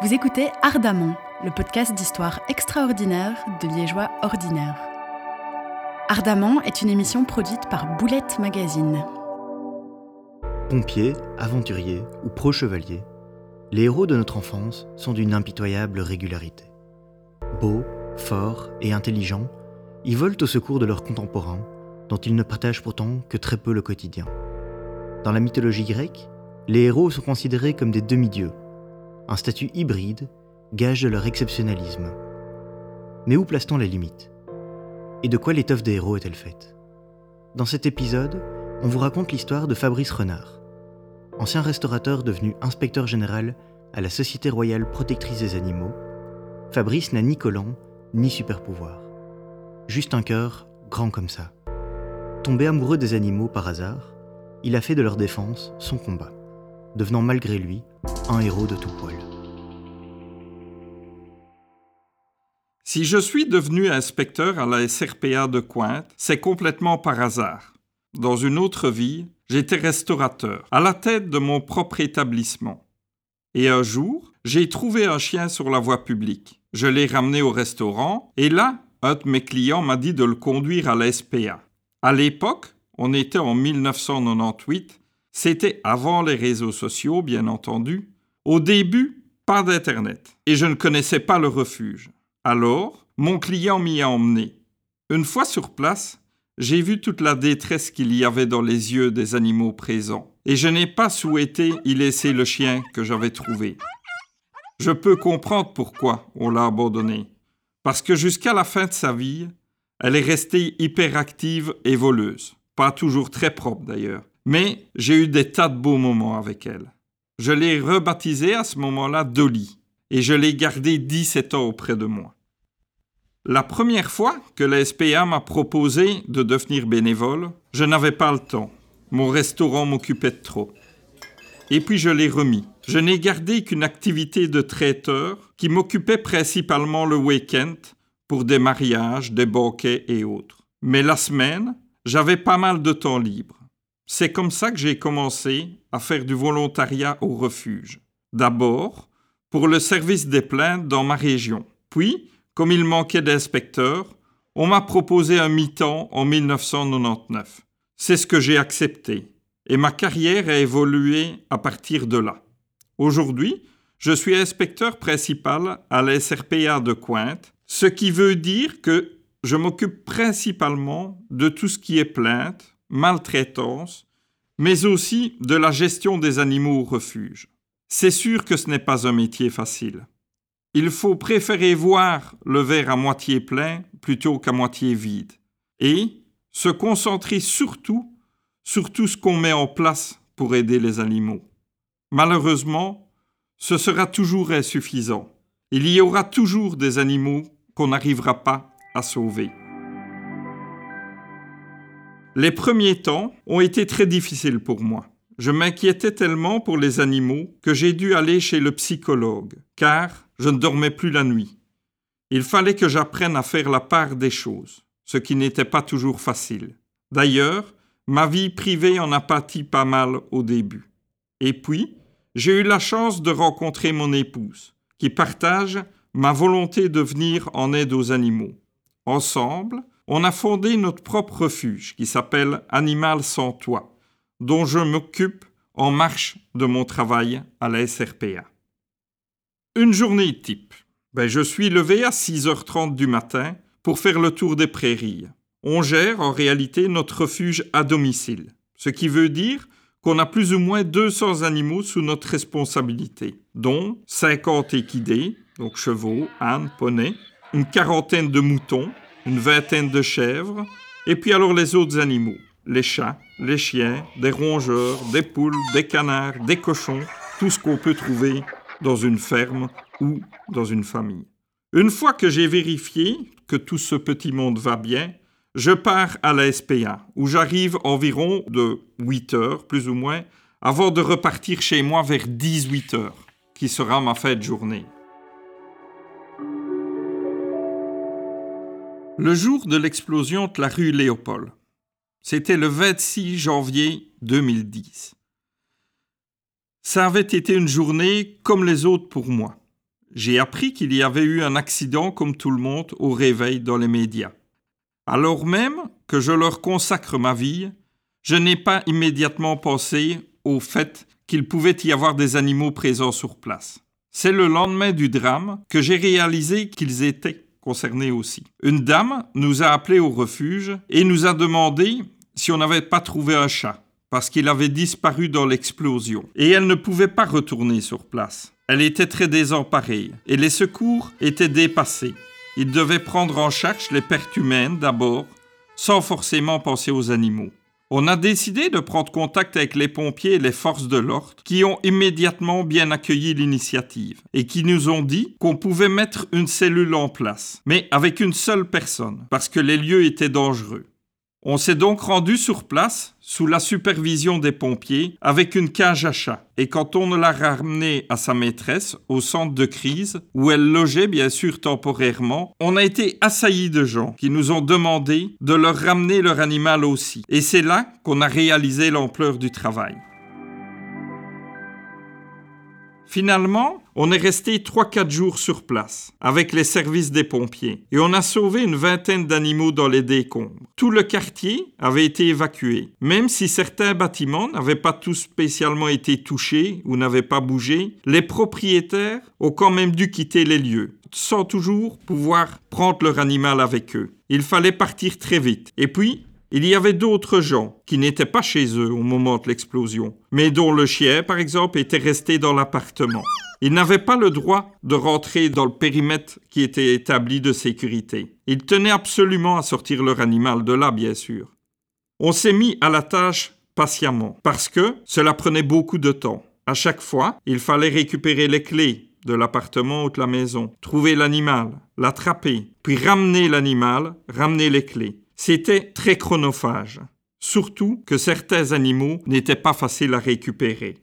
Vous écoutez Ardemment, le podcast d'histoire extraordinaire de Liégeois ordinaires. Ardemment est une émission produite par Boulette Magazine. Pompiers, aventuriers ou pro-chevaliers, les héros de notre enfance sont d'une impitoyable régularité. Beaux, forts et intelligents, ils volent au secours de leurs contemporains, dont ils ne partagent pourtant que très peu le quotidien. Dans la mythologie grecque, les héros sont considérés comme des demi-dieux, un statut hybride, gage de leur exceptionnalisme. Mais où place-t-on les limites? Et de quoi l'étoffe des héros est-elle faite? Dans cet épisode, on vous raconte l'histoire de Fabrice Renard. Ancien restaurateur devenu inspecteur général à la Société royale protectrice des animaux, Fabrice n'a ni collant ni super pouvoir. Juste un cœur grand comme ça. Tombé amoureux des animaux par hasard, il a fait de leur défense son combat, devenant malgré lui un héros de tout poil. Si je suis devenu inspecteur à la SRPA de Cointe, c'est complètement par hasard. Dans une autre vie, j'étais restaurateur, à la tête de mon propre établissement. Et un jour, j'ai trouvé un chien sur la voie publique. Je l'ai ramené au restaurant, et là, un de mes clients m'a dit de le conduire à la SPA. À l'époque, on était en 1998, c'était avant les réseaux sociaux, bien entendu. Au début, pas d'Internet, et je ne connaissais pas le refuge. Alors, mon client m'y a emmené. Une fois sur place, j'ai vu toute la détresse qu'il y avait dans les yeux des animaux présents, et je n'ai pas souhaité y laisser le chien que j'avais trouvé. Je peux comprendre pourquoi on l'a abandonné, parce que jusqu'à la fin de sa vie, elle est restée hyperactive et voleuse, pas toujours très propre d'ailleurs, mais j'ai eu des tas de beaux moments avec elle. Je l'ai rebaptisée à ce moment-là Dolly, et je l'ai gardée 17 ans auprès de moi. La première fois que la SPA m'a proposé de devenir bénévole, je n'avais pas le temps. Mon restaurant m'occupait de trop. Et puis je l'ai remis. Je n'ai gardé qu'une activité de traiteur qui m'occupait principalement le week-end pour des mariages, des banquets et autres. Mais la semaine, j'avais pas mal de temps libre. C'est comme ça que j'ai commencé à faire du volontariat au refuge. D'abord, pour le service des plaintes dans ma région. Puis, comme il manquait d'inspecteurs, on m'a proposé un mi-temps en 1999. C'est ce que j'ai accepté, et ma carrière a évolué à partir de là. Aujourd'hui, je suis inspecteur principal à la SRPA de Cointe, ce qui veut dire que je m'occupe principalement de tout ce qui est plainte, maltraitance, mais aussi de la gestion des animaux au refuge. C'est sûr que ce n'est pas un métier facile il faut préférer voir le verre à moitié plein plutôt qu'à moitié vide, et se concentrer surtout sur tout ce qu'on met en place pour aider les animaux. Malheureusement, ce sera toujours insuffisant. Il y aura toujours des animaux qu'on n'arrivera pas à sauver. Les premiers temps ont été très difficiles pour moi. Je m'inquiétais tellement pour les animaux que j'ai dû aller chez le psychologue, car je ne dormais plus la nuit. Il fallait que j'apprenne à faire la part des choses, ce qui n'était pas toujours facile. D'ailleurs, ma vie privée en a pâti pas mal au début. Et puis, j'ai eu la chance de rencontrer mon épouse, qui partage ma volonté de venir en aide aux animaux. Ensemble, on a fondé notre propre refuge qui s'appelle Animal sans toi dont je m'occupe en marche de mon travail à la SRPA. Une journée type. Ben, je suis levé à 6h30 du matin pour faire le tour des prairies. On gère en réalité notre refuge à domicile, ce qui veut dire qu'on a plus ou moins 200 animaux sous notre responsabilité, dont 50 équidés, donc chevaux, ânes, poneys, une quarantaine de moutons, une vingtaine de chèvres, et puis alors les autres animaux, les chats, les chiens, des rongeurs, des poules, des canards, des cochons, tout ce qu'on peut trouver dans une ferme ou dans une famille. Une fois que j'ai vérifié que tout ce petit monde va bien, je pars à la SPA, où j'arrive environ de 8 heures, plus ou moins, avant de repartir chez moi vers 18 heures, qui sera ma fête journée. Le jour de l'explosion de la rue Léopold, c'était le 26 janvier 2010. Ça avait été une journée comme les autres pour moi. j'ai appris qu'il y avait eu un accident comme tout le monde au réveil dans les médias. Alors même que je leur consacre ma vie, je n'ai pas immédiatement pensé au fait qu'il pouvait y avoir des animaux présents sur place. C'est le lendemain du drame que j'ai réalisé qu'ils étaient concernés aussi. Une dame nous a appelés au refuge et nous a demandé si on n'avait pas trouvé un chat, parce qu'il avait disparu dans l'explosion, et elle ne pouvait pas retourner sur place. Elle était très désemparée, et les secours étaient dépassés. Ils devaient prendre en charge les pertes humaines d'abord, sans forcément penser aux animaux. On a décidé de prendre contact avec les pompiers et les forces de l'ordre qui ont immédiatement bien accueilli l'initiative et qui nous ont dit qu'on pouvait mettre une cellule en place, mais avec une seule personne, parce que les lieux étaient dangereux. On s'est donc rendu sur place sous la supervision des pompiers avec une cage à chat. Et quand on l'a ramené à sa maîtresse au centre de crise, où elle logeait bien sûr temporairement, on a été assaillis de gens qui nous ont demandé de leur ramener leur animal aussi. Et c'est là qu'on a réalisé l'ampleur du travail. Finalement, on est resté 3-4 jours sur place avec les services des pompiers et on a sauvé une vingtaine d'animaux dans les décombres. Tout le quartier avait été évacué, même si certains bâtiments n'avaient pas tous spécialement été touchés ou n'avaient pas bougé, les propriétaires ont quand même dû quitter les lieux sans toujours pouvoir prendre leur animal avec eux. Il fallait partir très vite. Et puis, il y avait d'autres gens qui n'étaient pas chez eux au moment de l'explosion, mais dont le chien, par exemple, était resté dans l'appartement. Ils n'avaient pas le droit de rentrer dans le périmètre qui était établi de sécurité. Ils tenaient absolument à sortir leur animal de là, bien sûr. On s'est mis à la tâche patiemment, parce que cela prenait beaucoup de temps. À chaque fois, il fallait récupérer les clés de l'appartement ou de la maison, trouver l'animal, l'attraper, puis ramener l'animal, ramener les clés. C'était très chronophage, surtout que certains animaux n'étaient pas faciles à récupérer.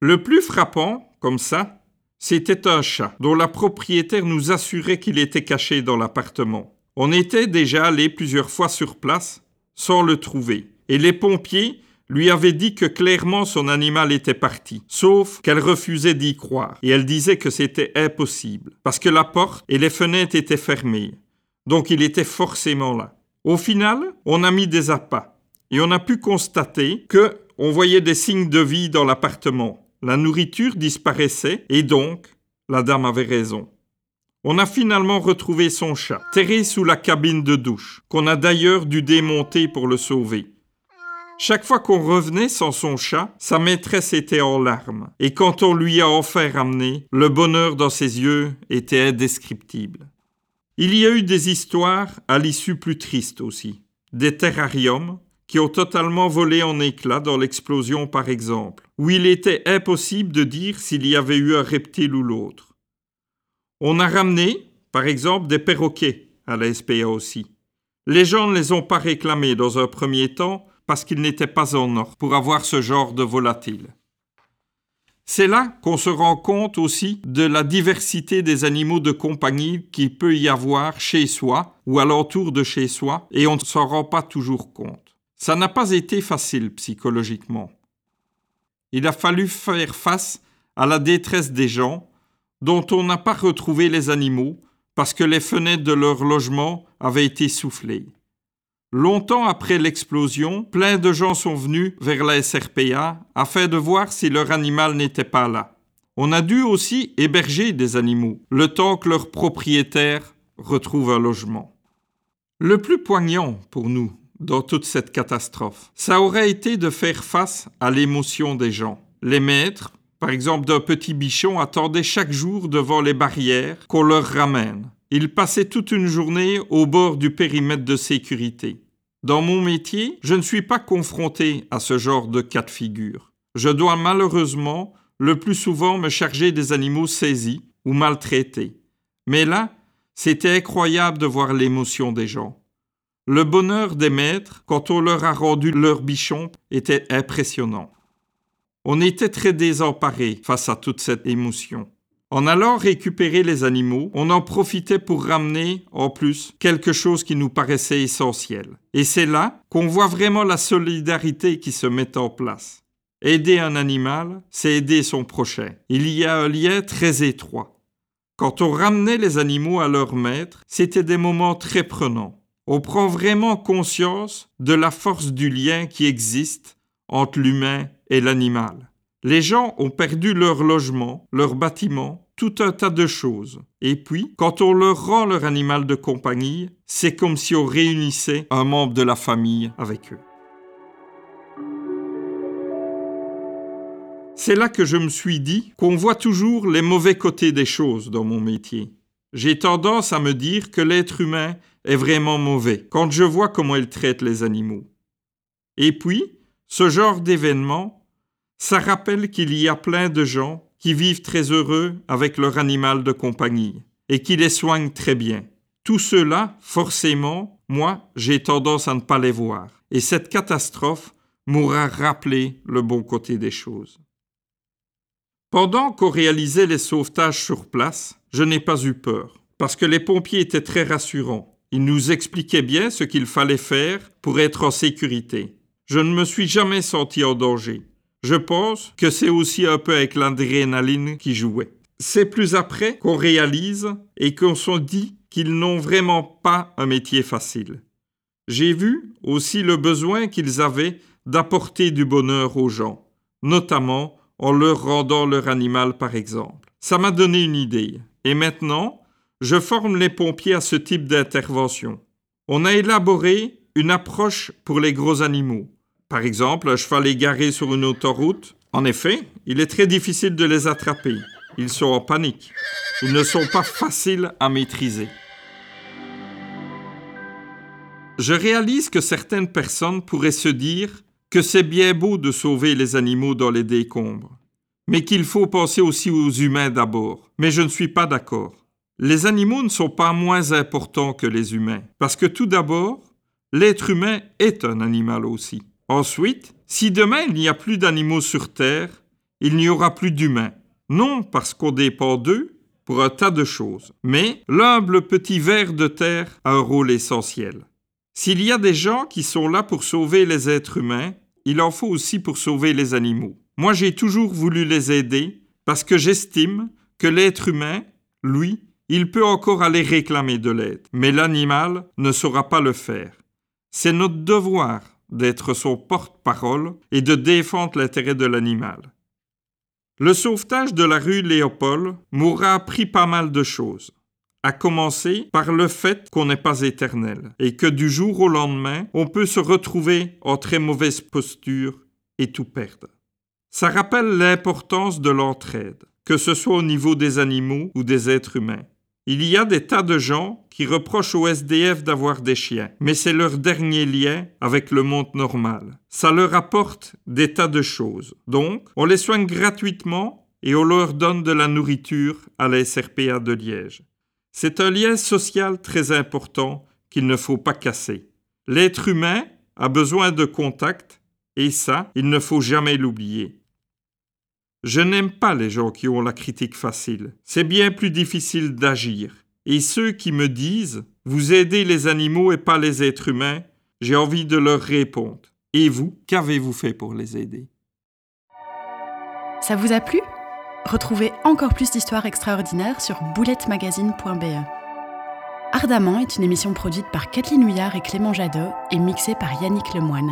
Le plus frappant, comme ça, c'était un chat dont la propriétaire nous assurait qu'il était caché dans l'appartement. On était déjà allé plusieurs fois sur place sans le trouver, et les pompiers lui avaient dit que clairement son animal était parti, sauf qu'elle refusait d'y croire, et elle disait que c'était impossible, parce que la porte et les fenêtres étaient fermées, donc il était forcément là. Au final, on a mis des appâts et on a pu constater que on voyait des signes de vie dans l'appartement. La nourriture disparaissait et donc la dame avait raison. On a finalement retrouvé son chat, terré sous la cabine de douche, qu'on a d'ailleurs dû démonter pour le sauver. Chaque fois qu'on revenait sans son chat, sa maîtresse était en larmes, et quand on lui a enfin ramené, le bonheur dans ses yeux était indescriptible. Il y a eu des histoires à l'issue plus triste aussi. Des terrariums qui ont totalement volé en éclats dans l'explosion par exemple, où il était impossible de dire s'il y avait eu un reptile ou l'autre. On a ramené, par exemple, des perroquets à la SPA aussi. Les gens ne les ont pas réclamés dans un premier temps parce qu'ils n'étaient pas en or pour avoir ce genre de volatile. C'est là qu'on se rend compte aussi de la diversité des animaux de compagnie qu'il peut y avoir chez soi ou alentour de chez soi et on ne s'en rend pas toujours compte. Ça n'a pas été facile psychologiquement. Il a fallu faire face à la détresse des gens dont on n'a pas retrouvé les animaux parce que les fenêtres de leur logement avaient été soufflées. Longtemps après l'explosion, plein de gens sont venus vers la SRPA afin de voir si leur animal n'était pas là. On a dû aussi héberger des animaux, le temps que leur propriétaire retrouve un logement. Le plus poignant pour nous dans toute cette catastrophe, ça aurait été de faire face à l'émotion des gens. Les maîtres, par exemple d'un petit bichon, attendaient chaque jour devant les barrières qu'on leur ramène. Ils passaient toute une journée au bord du périmètre de sécurité. Dans mon métier, je ne suis pas confronté à ce genre de cas de figure. Je dois malheureusement le plus souvent me charger des animaux saisis ou maltraités. Mais là, c'était incroyable de voir l'émotion des gens. Le bonheur des maîtres, quand on leur a rendu leur bichon, était impressionnant. On était très désemparés face à toute cette émotion. En allant récupérer les animaux, on en profitait pour ramener, en plus, quelque chose qui nous paraissait essentiel. Et c'est là qu'on voit vraiment la solidarité qui se met en place. Aider un animal, c'est aider son prochain. Il y a un lien très étroit. Quand on ramenait les animaux à leur maître, c'était des moments très prenants. On prend vraiment conscience de la force du lien qui existe entre l'humain et l'animal. Les gens ont perdu leur logement, leur bâtiment, tout un tas de choses. Et puis, quand on leur rend leur animal de compagnie, c'est comme si on réunissait un membre de la famille avec eux. C'est là que je me suis dit qu'on voit toujours les mauvais côtés des choses dans mon métier. J'ai tendance à me dire que l'être humain est vraiment mauvais quand je vois comment il traite les animaux. Et puis, ce genre d'événement, ça rappelle qu'il y a plein de gens qui vivent très heureux avec leur animal de compagnie et qui les soignent très bien. Tout cela, forcément, moi, j'ai tendance à ne pas les voir. Et cette catastrophe m'aura rappelé le bon côté des choses. Pendant qu'on réalisait les sauvetages sur place, je n'ai pas eu peur, parce que les pompiers étaient très rassurants. Ils nous expliquaient bien ce qu'il fallait faire pour être en sécurité. Je ne me suis jamais senti en danger. Je pense que c'est aussi un peu avec l'adrénaline qui jouait. C'est plus après qu'on réalise et qu'on se dit qu'ils n'ont vraiment pas un métier facile. J'ai vu aussi le besoin qu'ils avaient d'apporter du bonheur aux gens, notamment en leur rendant leur animal par exemple. Ça m'a donné une idée. Et maintenant, je forme les pompiers à ce type d'intervention. On a élaboré une approche pour les gros animaux. Par exemple, un cheval égaré sur une autoroute. En effet, il est très difficile de les attraper. Ils sont en panique. Ils ne sont pas faciles à maîtriser. Je réalise que certaines personnes pourraient se dire que c'est bien beau de sauver les animaux dans les décombres, mais qu'il faut penser aussi aux humains d'abord. Mais je ne suis pas d'accord. Les animaux ne sont pas moins importants que les humains, parce que tout d'abord, l'être humain est un animal aussi. Ensuite, si demain il n'y a plus d'animaux sur Terre, il n'y aura plus d'humains. Non parce qu'on dépend d'eux pour un tas de choses, mais l'humble petit ver de terre a un rôle essentiel. S'il y a des gens qui sont là pour sauver les êtres humains, il en faut aussi pour sauver les animaux. Moi, j'ai toujours voulu les aider parce que j'estime que l'être humain, lui, il peut encore aller réclamer de l'aide, mais l'animal ne saura pas le faire. C'est notre devoir d'être son porte-parole et de défendre l'intérêt de l'animal. Le sauvetage de la rue Léopold m'aura appris pas mal de choses à commencer par le fait qu'on n'est pas éternel et que du jour au lendemain, on peut se retrouver en très mauvaise posture et tout perdre. Ça rappelle l'importance de l'entraide, que ce soit au niveau des animaux ou des êtres humains. Il y a des tas de gens qui reprochent au SDF d'avoir des chiens, mais c'est leur dernier lien avec le monde normal. Ça leur apporte des tas de choses. Donc, on les soigne gratuitement et on leur donne de la nourriture à la SRPA de Liège. C'est un lien social très important qu'il ne faut pas casser. L'être humain a besoin de contact et ça, il ne faut jamais l'oublier. Je n'aime pas les gens qui ont la critique facile. C'est bien plus difficile d'agir. Et ceux qui me disent Vous aidez les animaux et pas les êtres humains, j'ai envie de leur répondre. Et vous, qu'avez-vous fait pour les aider? Ça vous a plu? Retrouvez encore plus d'histoires extraordinaires sur boulettemagazine.be. Ardemment est une émission produite par Kathleen Houillard et Clément Jadot et mixée par Yannick Lemoine.